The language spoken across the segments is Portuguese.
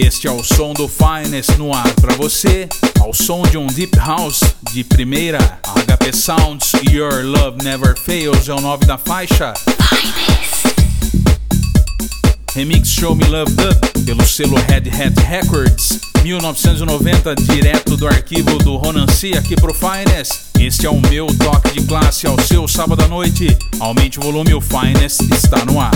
este é o som do Finest no ar para você, ao som de um Deep House de primeira. HP Sounds Your Love Never Fails é o nome da faixa. Remix Show Me Love Dub pelo selo Red Hat Records 1990 direto do arquivo do Ronan C aqui pro Finest Este é o meu toque de classe ao seu sábado à noite Aumente o volume, o Finest está no ar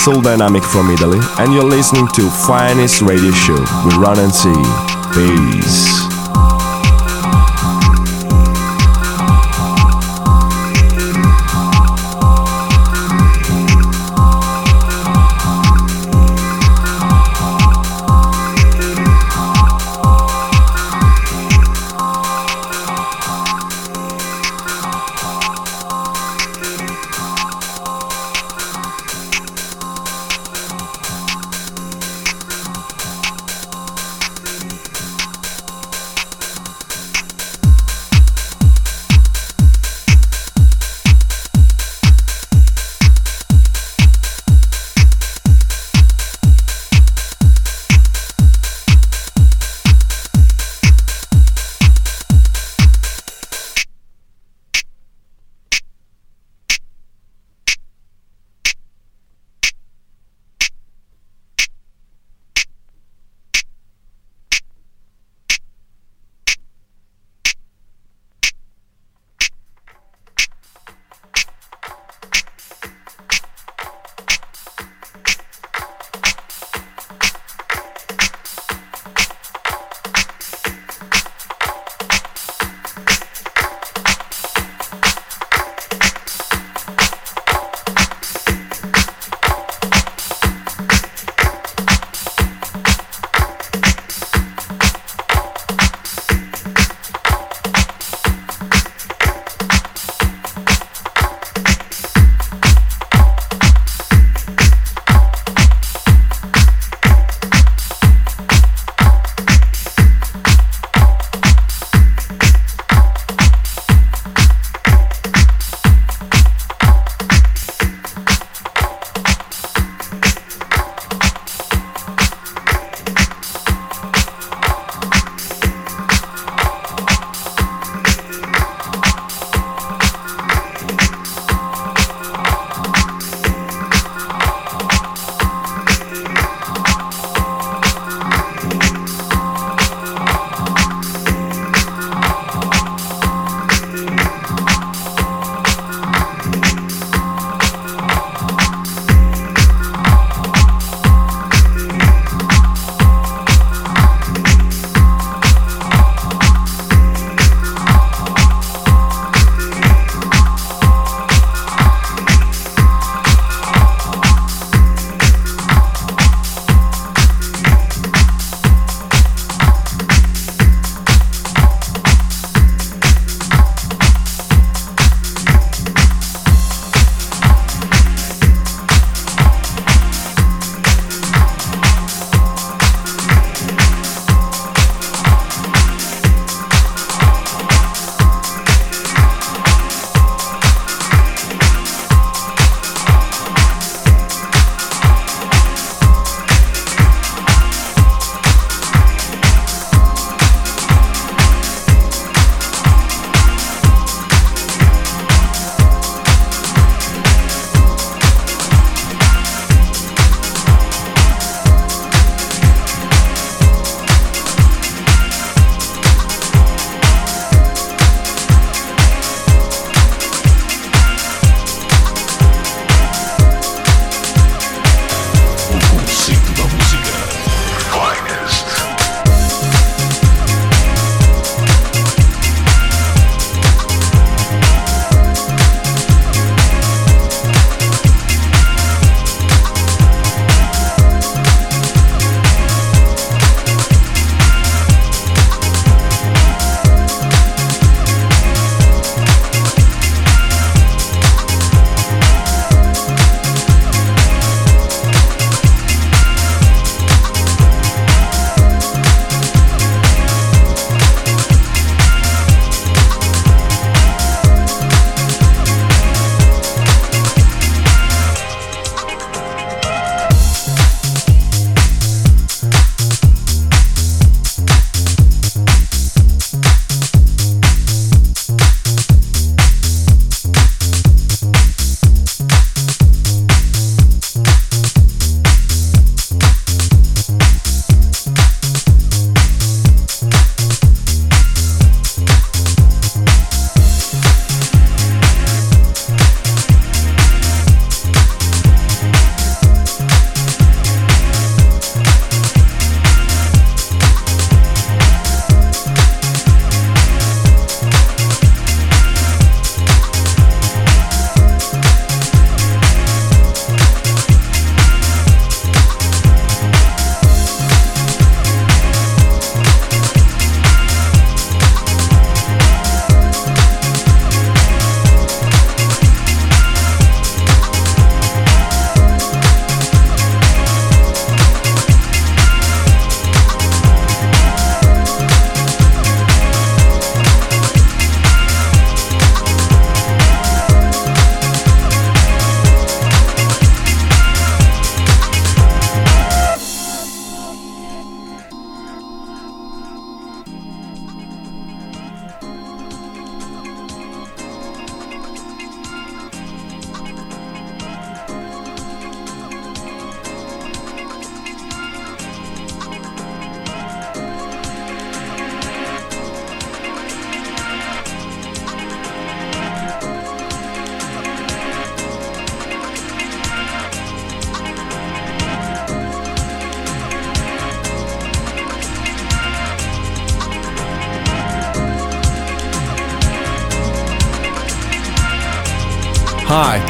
Soul Dynamic from Italy, and you're listening to Finest Radio Show with Run and See. Peace.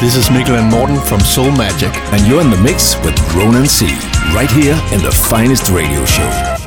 This is Mikkel and Morten from Soul Magic, and you're in the mix with Ronan C. Right here in the finest radio show.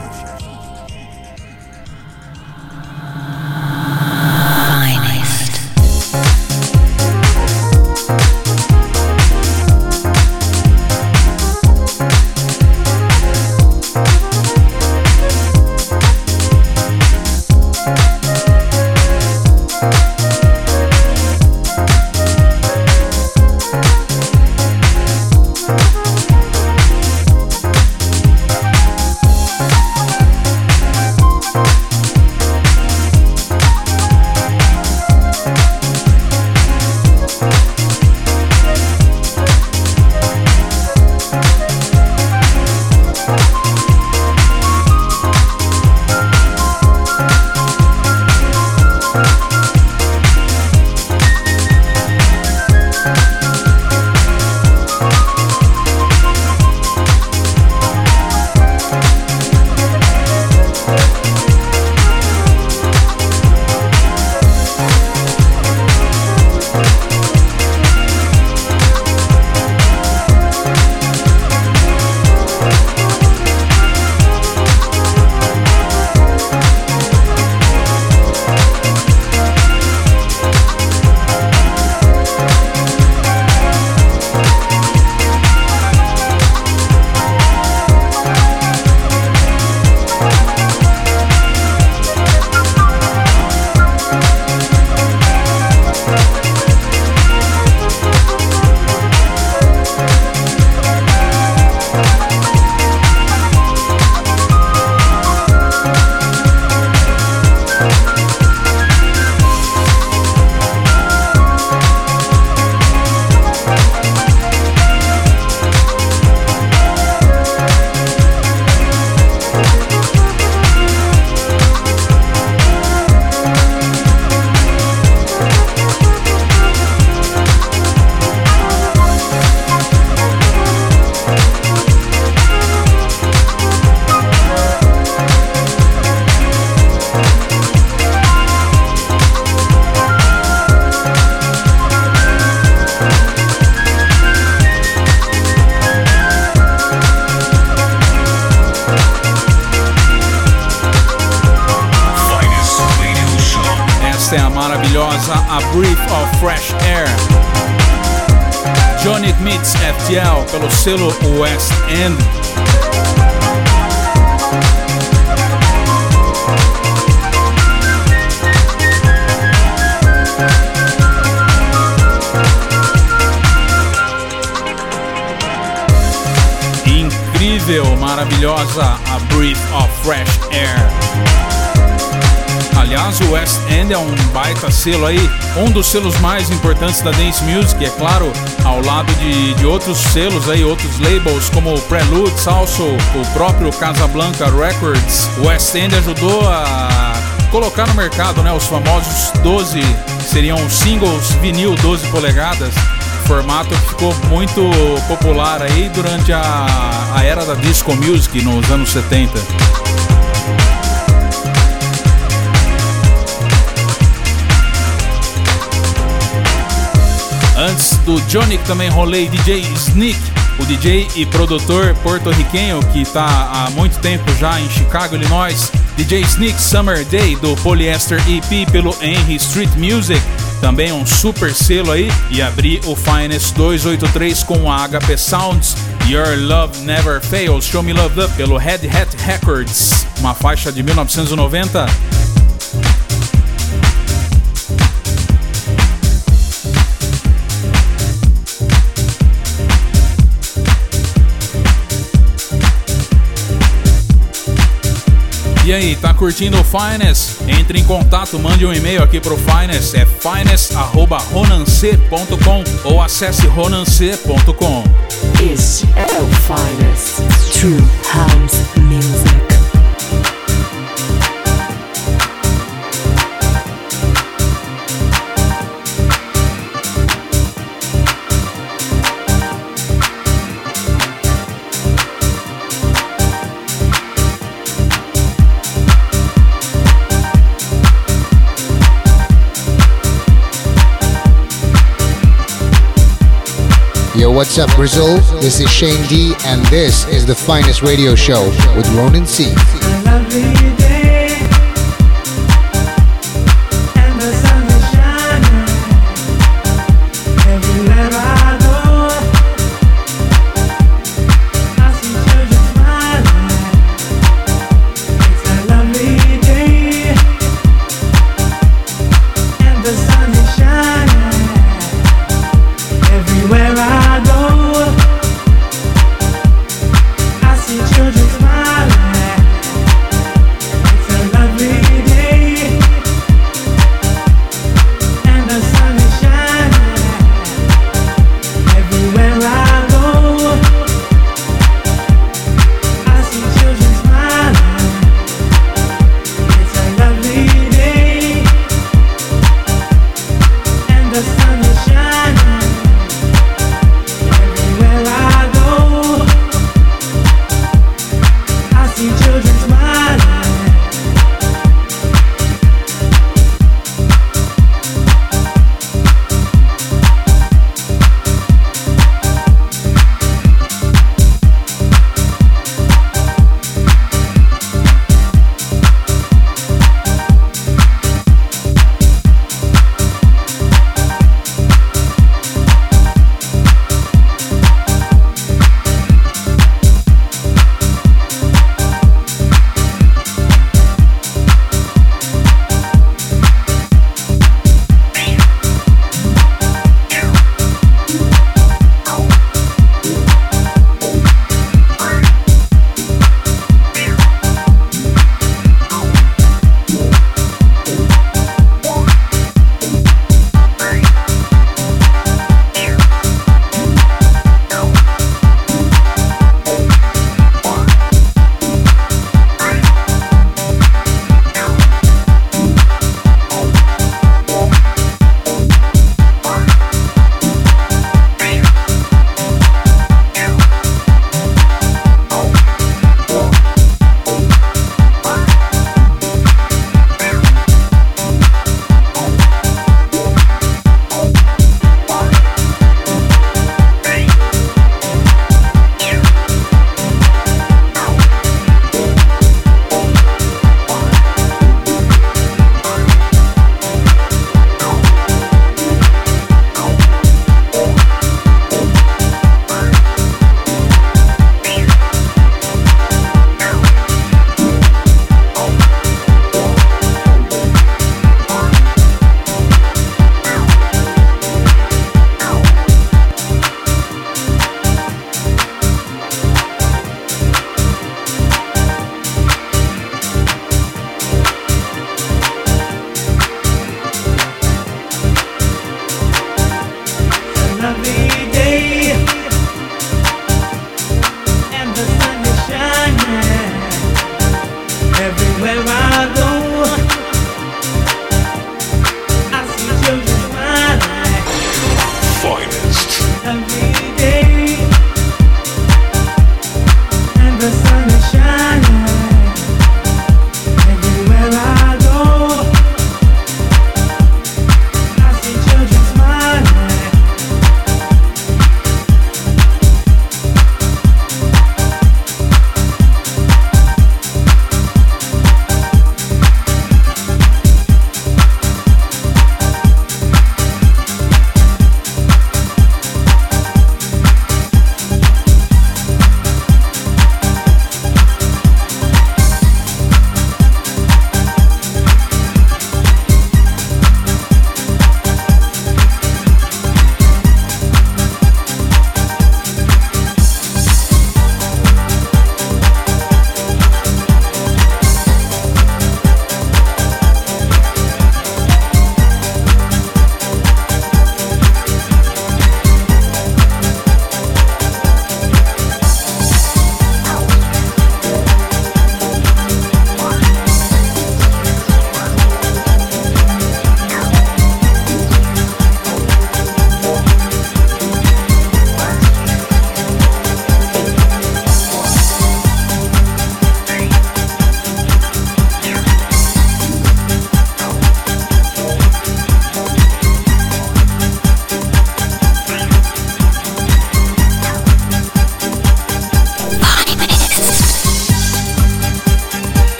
Maravilhosa, a Breath of Fresh Air. Aliás, o West End é um baita selo aí, um dos selos mais importantes da Dance Music, é claro, ao lado de, de outros selos aí, outros labels como Prelude, Salso, o próprio Casablanca Records. O West End ajudou a colocar no mercado né, os famosos 12, que seriam singles vinil 12 polegadas, formato que ficou muito popular aí durante a, a era da disco music nos anos 70. Antes do Johnny, também rolei DJ Sneak, o DJ e produtor porto-riquenho que está há muito tempo já em Chicago, Illinois. DJ Sneak Summer Day do Polyester EP pelo Henry Street Music, também um super selo aí. E abri o Finest 283 com a HP Sounds. Your Love Never Fails, Show Me Love Up pelo Red Hat Records, uma faixa de 1990. E aí, tá curtindo o Finest? Entre em contato, mande um e-mail aqui pro Finest, é finest@ronance.com ou acesse ronance.com. Este é o Finest True House Music. What's up, Brazil? This is Shane D, and this is the finest radio show with Ronan C.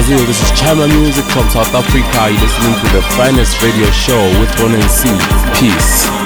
Brazil? This is Chama Music from South Africa. You're listening to the finest radio show with Ronan C. Peace.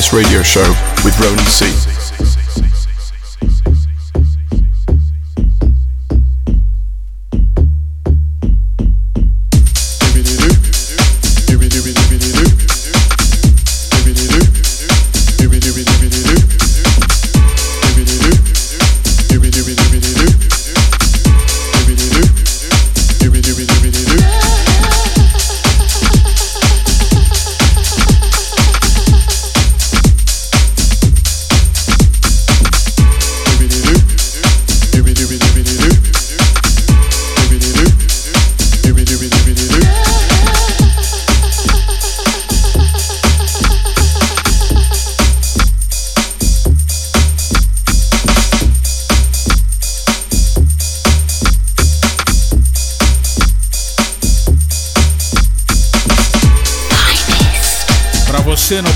Finest radio show with Ronan C.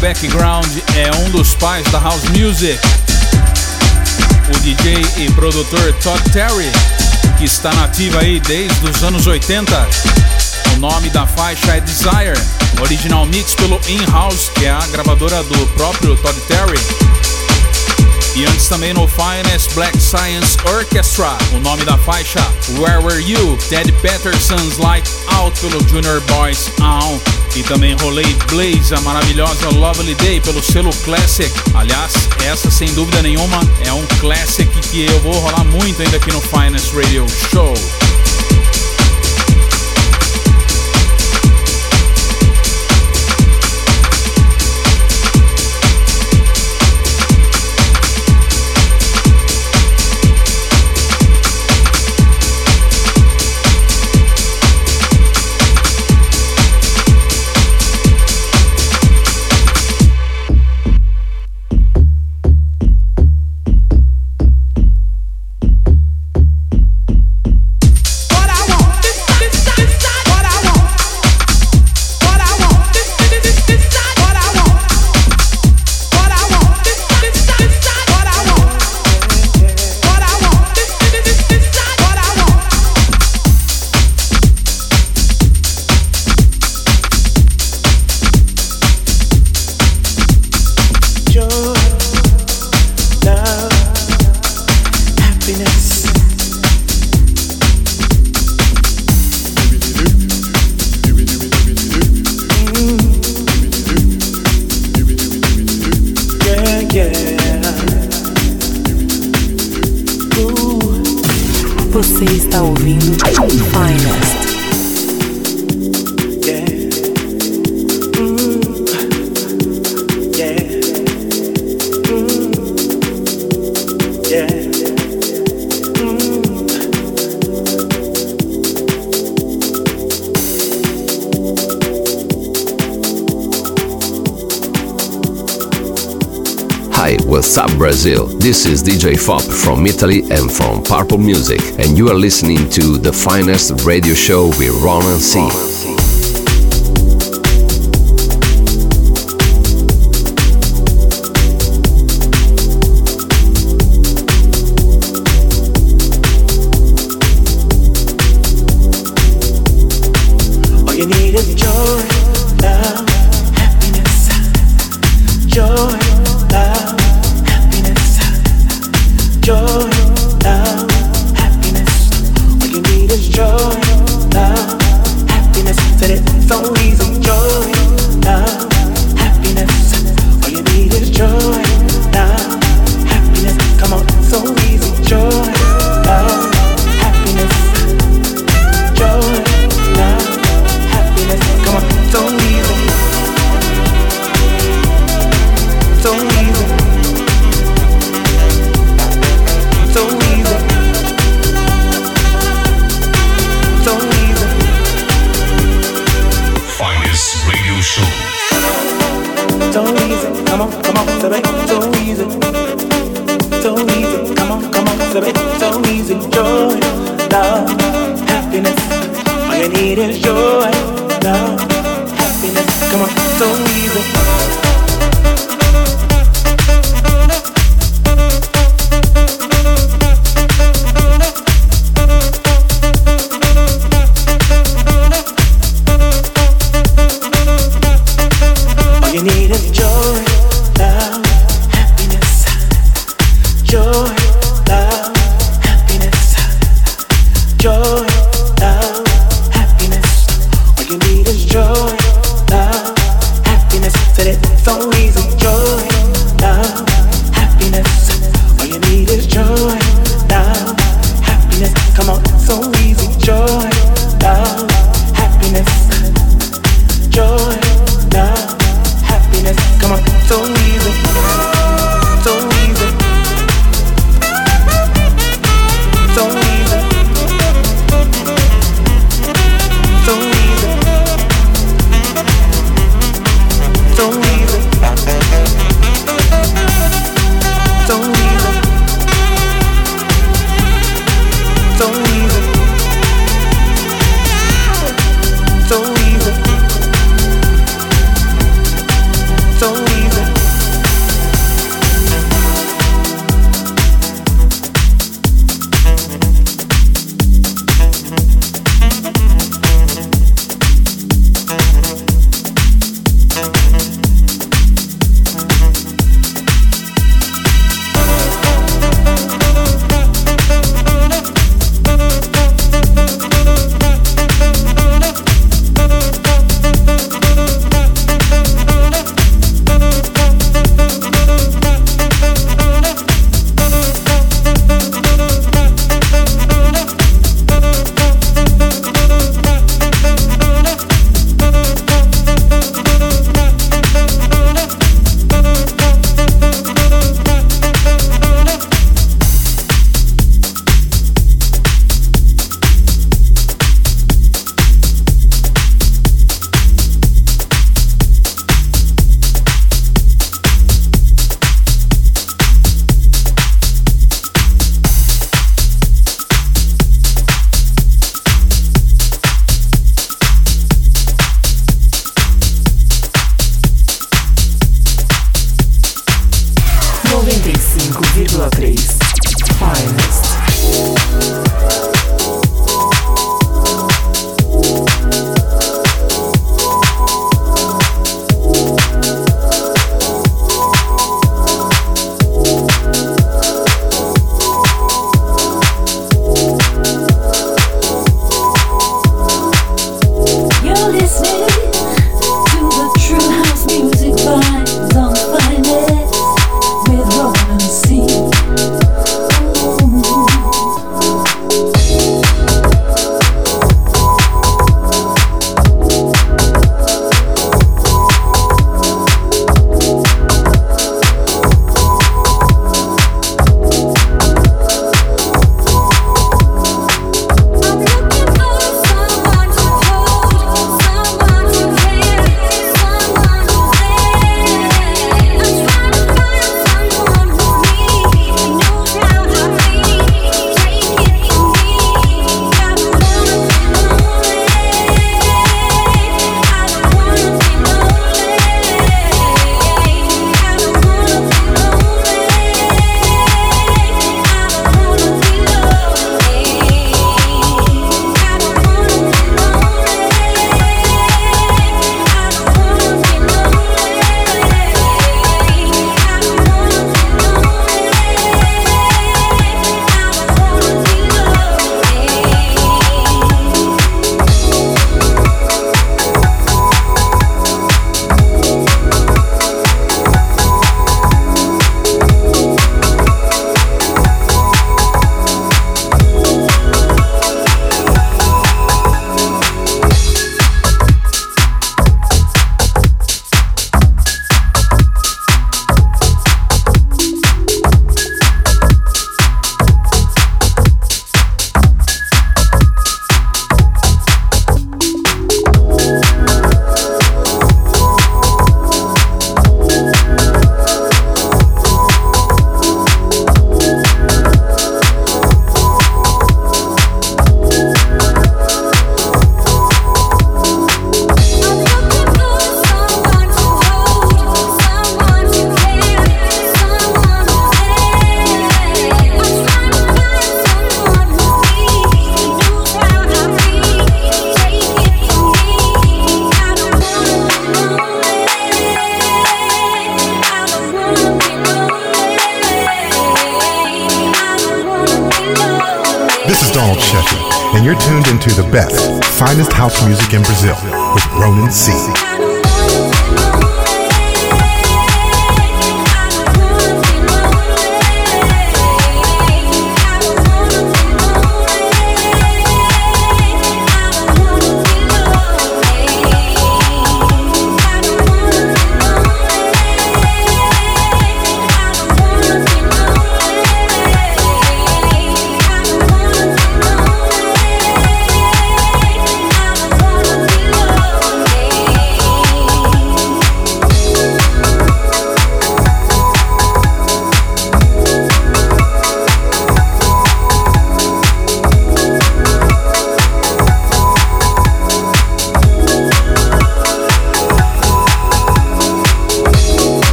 background é um dos pais da house music, o DJ e produtor Todd Terry, que está nativa aí desde os anos 80. O nome da faixa é Desire, original mix pelo In-House, que é a gravadora do próprio Todd Terry. E antes também no Finest Black Science Orchestra, o nome da faixa Where Were You? Ted Patterson's Light Out pelo Junior Boys On. E também rolei Blaze, a maravilhosa Lovely Day pelo selo Classic. Aliás, essa sem dúvida nenhuma é um classic que eu vou rolar muito ainda aqui no Finest Radio Show. Brazil. This is DJ Fop from Italy and from Purple Music, and you are listening to the finest radio show with Ronan C. You're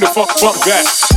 the fuck, fuck that.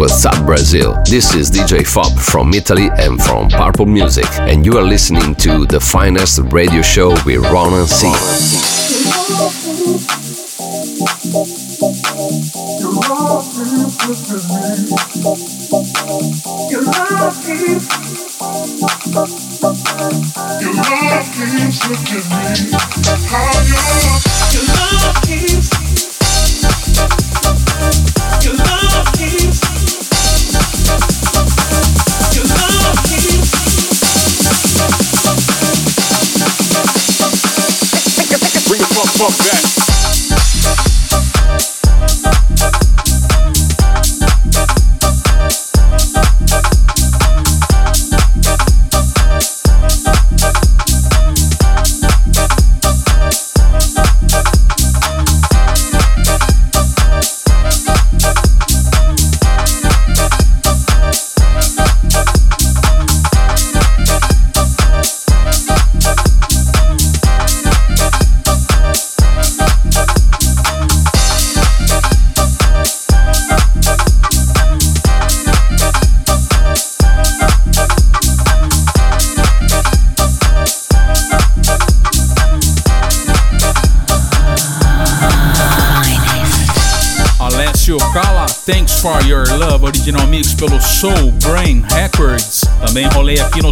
What's up, Brazil? This is DJ Fob from Italy and from Purple Music, and you are listening to the finest radio show with Ronan C. Your love keeps looking me. Your, love keeps. Your love keeps. pump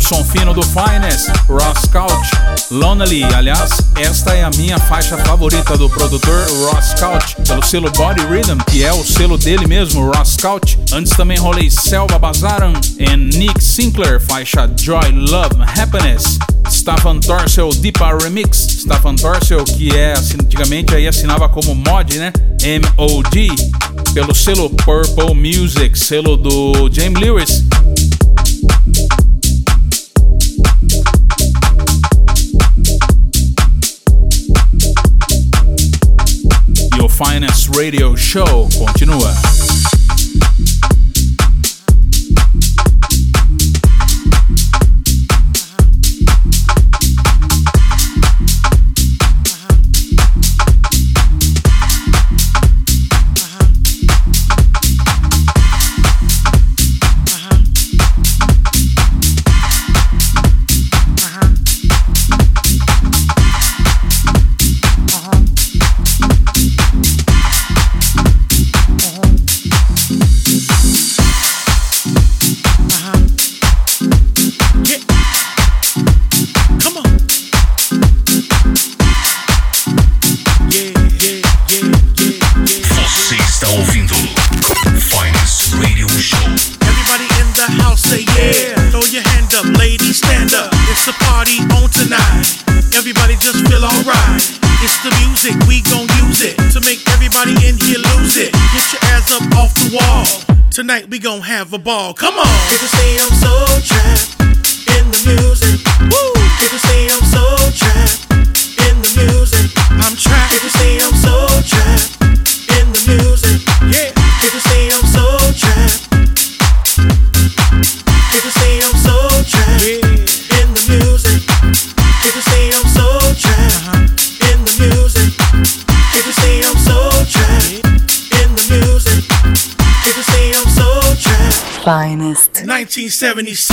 som fino do Finest, Ross Couch, Lonely. Aliás, esta é a minha faixa favorita do produtor Ross Couch, pelo selo Body Rhythm, que é o selo dele mesmo, Ross Couch. Antes também rolei Selva Bazaran e Nick Sinclair, faixa Joy, Love, Happiness. Staffan Torcel Deepa Remix. Staffan Torcel, que é, assim, antigamente aí assinava como mod, né? MOD, pelo selo Purple Music, selo do James Lewis. Radio Show continua. we gonna have a ball. Come on. 1976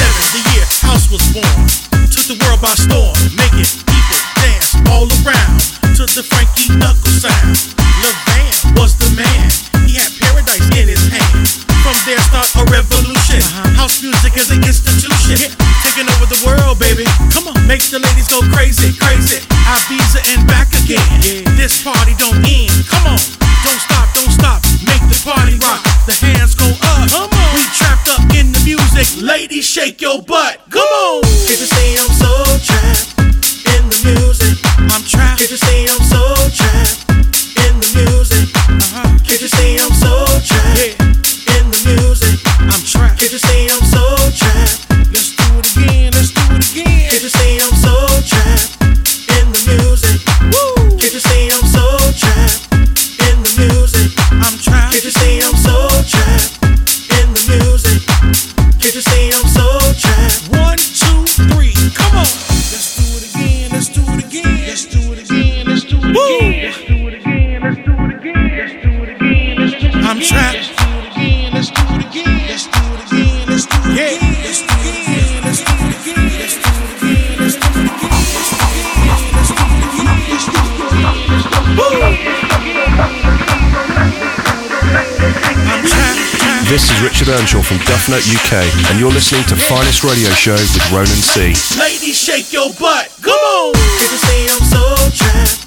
from Duff UK, and you're listening to Finest Radio Show with Ronan C. Ladies, shake your butt. Come on. If you I'm so trapped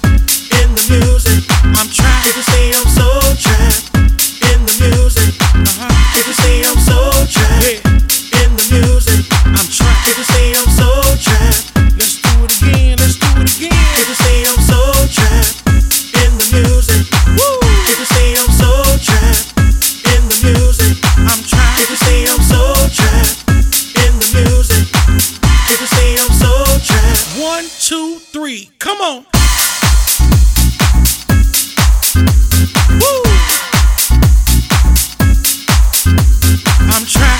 in the music, I'm trapped. If you I'm so trapped. three. Come on. Woo. I'm trying.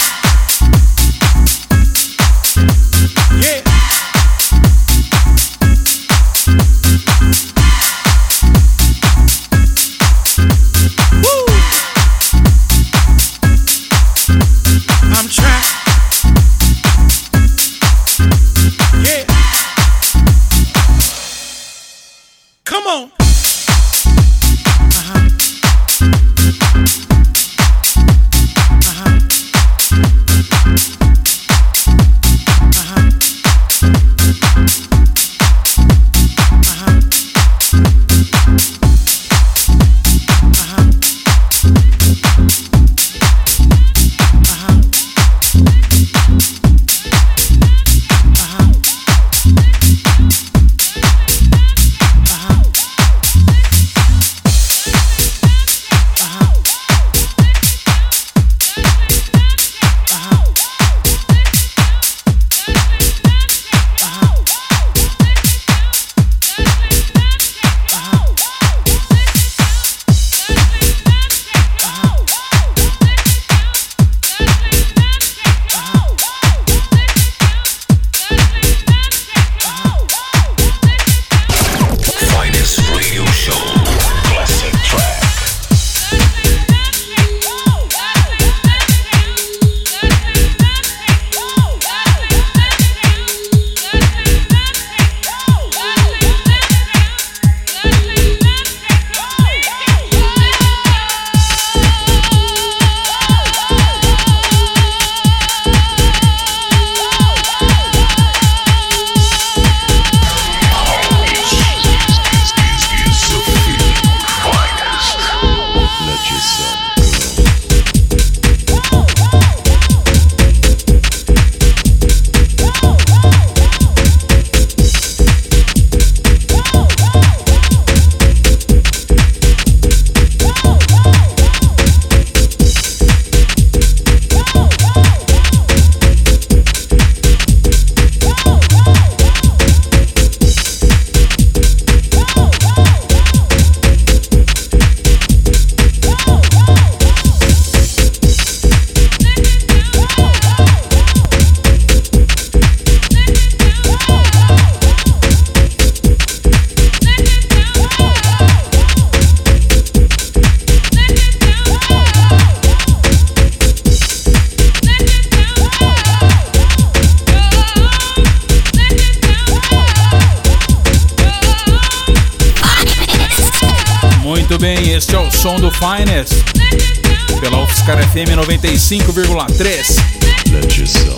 95,3.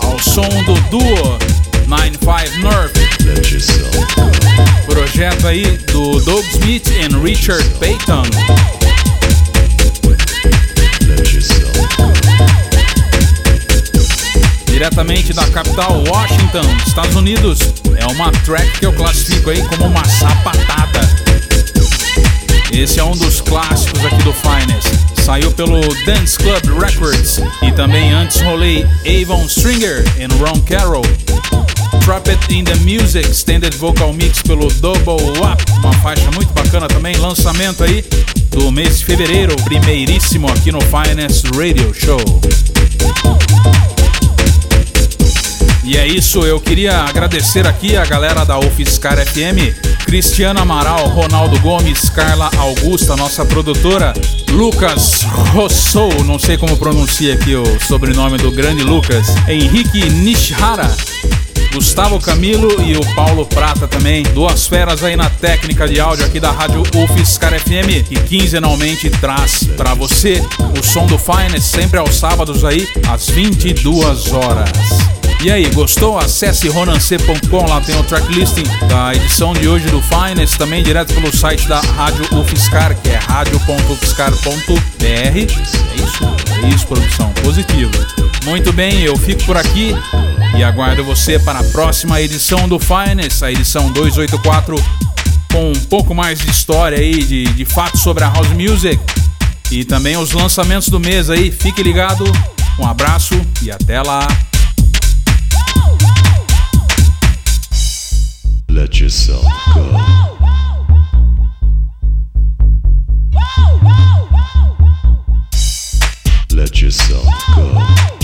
Ao som do duo 95 North. Projeto aí do Doug Smith e Richard Payton. Diretamente da capital Washington, Estados Unidos, é uma track que eu classifico aí como uma sapatada. Esse é um dos clássicos aqui do Finest saiu pelo Dance Club Records e também antes rolei Avon Stringer e Ron Carroll. Trumpet in the Music Extended Vocal Mix pelo Double Up, uma faixa muito bacana também, lançamento aí do mês de fevereiro, primeiríssimo aqui no Finest Radio Show. E é isso, eu queria agradecer aqui a galera da UFSCar FM, Cristiana Amaral, Ronaldo Gomes, Carla Augusta, nossa produtora, Lucas Rossou, não sei como pronuncia aqui o sobrenome do grande Lucas, Henrique Nishihara, Gustavo Camilo e o Paulo Prata também. Duas feras aí na técnica de áudio aqui da Rádio UFSCar FM, que quinzenalmente traz para você o som do Finest sempre aos sábados aí, às 22 horas. E aí, gostou? Acesse ronance.com, lá tem o tracklisting da edição de hoje do Finest, também direto pelo site da Rádio UFSCar, que é radio.ufscar.br. É isso? É isso, produção. Positivo. Muito bem, eu fico por aqui e aguardo você para a próxima edição do Finest, a edição 284, com um pouco mais de história aí, de, de fatos sobre a house music e também os lançamentos do mês aí. Fique ligado, um abraço e até lá. Let yourself go. Let yourself go.